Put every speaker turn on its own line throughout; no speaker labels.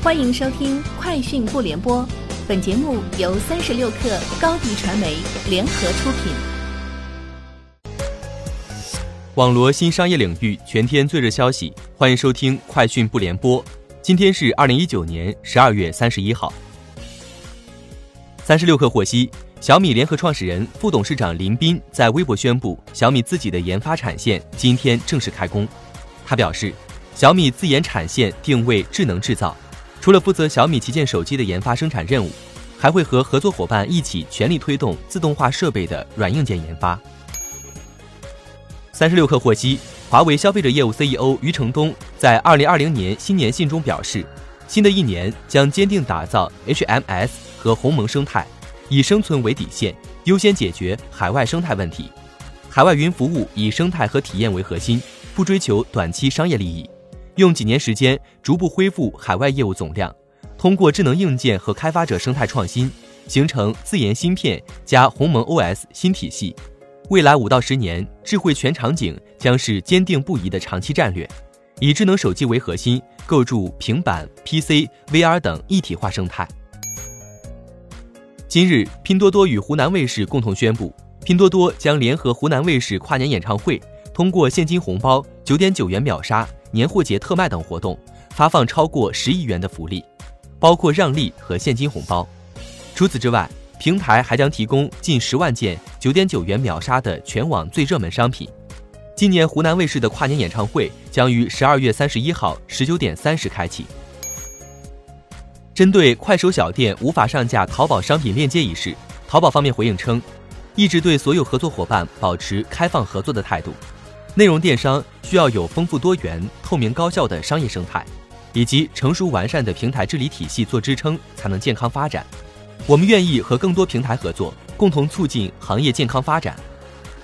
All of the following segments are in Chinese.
欢迎收听《快讯不联播》，本节目由三十六克高低传媒联合出品。
网罗新商业领域全天最热消息，欢迎收听《快讯不联播》。今天是二零一九年十二月三十一号。三十六氪获悉，小米联合创始人、副董事长林斌在微博宣布，小米自己的研发产线今天正式开工。他表示，小米自研产线定位智能制造。除了负责小米旗舰手机的研发生产任务，还会和合作伙伴一起全力推动自动化设备的软硬件研发。三十六氪获悉，华为消费者业务 CEO 余承东在二零二零年新年信中表示，新的一年将坚定打造 HMS 和鸿蒙生态，以生存为底线，优先解决海外生态问题。海外云服务以生态和体验为核心，不追求短期商业利益。用几年时间逐步恢复海外业务总量，通过智能硬件和开发者生态创新，形成自研芯片加鸿蒙 OS 新体系。未来五到十年，智慧全场景将是坚定不移的长期战略，以智能手机为核心，构筑平板、PC、VR 等一体化生态。今日，拼多多与湖南卫视共同宣布，拼多多将联合湖南卫视跨年演唱会，通过现金红包九点九元秒杀。年货节特卖等活动，发放超过十亿元的福利，包括让利和现金红包。除此之外，平台还将提供近十万件九点九元秒杀的全网最热门商品。今年湖南卫视的跨年演唱会将于十二月三十一号十九点三十开启。针对快手小店无法上架淘宝商品链接一事，淘宝方面回应称，一直对所有合作伙伴保持开放合作的态度。内容电商需要有丰富多元、透明高效的商业生态，以及成熟完善的平台治理体系做支撑，才能健康发展。我们愿意和更多平台合作，共同促进行业健康发展。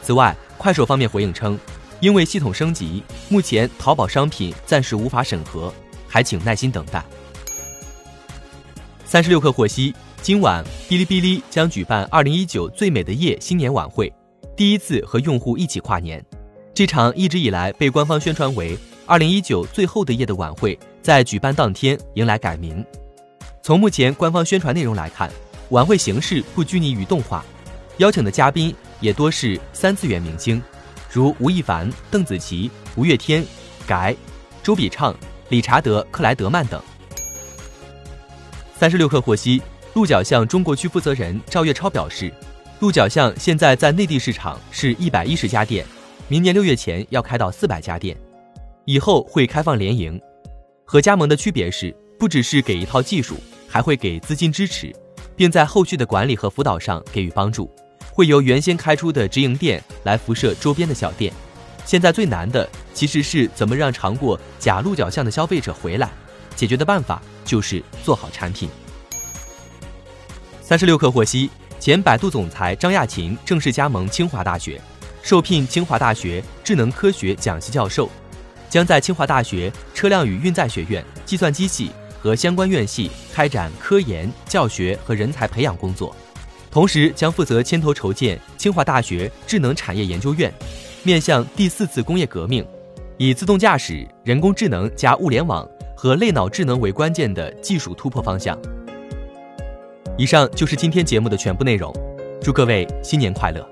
此外，快手方面回应称，因为系统升级，目前淘宝商品暂时无法审核，还请耐心等待。三十六氪获悉，今晚哔哩哔哩将举办二零一九最美的夜新年晚会，第一次和用户一起跨年。这场一直以来被官方宣传为“二零一九最后的夜”的晚会，在举办当天迎来改名。从目前官方宣传内容来看，晚会形式不拘泥于动画，邀请的嘉宾也多是三次元明星，如吴亦凡、邓紫棋、五月天、改、周笔畅、理查德·克莱德曼等。三十六氪获悉，鹿角巷中国区负责人赵月超表示，鹿角巷现在在内地市场是一百一十家店。明年六月前要开到四百家店，以后会开放联营。和加盟的区别是，不只是给一套技术，还会给资金支持，并在后续的管理和辅导上给予帮助。会由原先开出的直营店来辐射周边的小店。现在最难的其实是怎么让尝过假鹿角巷的消费者回来。解决的办法就是做好产品。三十六氪获悉，前百度总裁张亚勤正式加盟清华大学。受聘清华大学智能科学讲席教授，将在清华大学车辆与运载学院、计算机系和相关院系开展科研、教学和人才培养工作，同时将负责牵头筹建清华大学智能产业研究院，面向第四次工业革命，以自动驾驶、人工智能加物联网和类脑智能为关键的技术突破方向。以上就是今天节目的全部内容，祝各位新年快乐！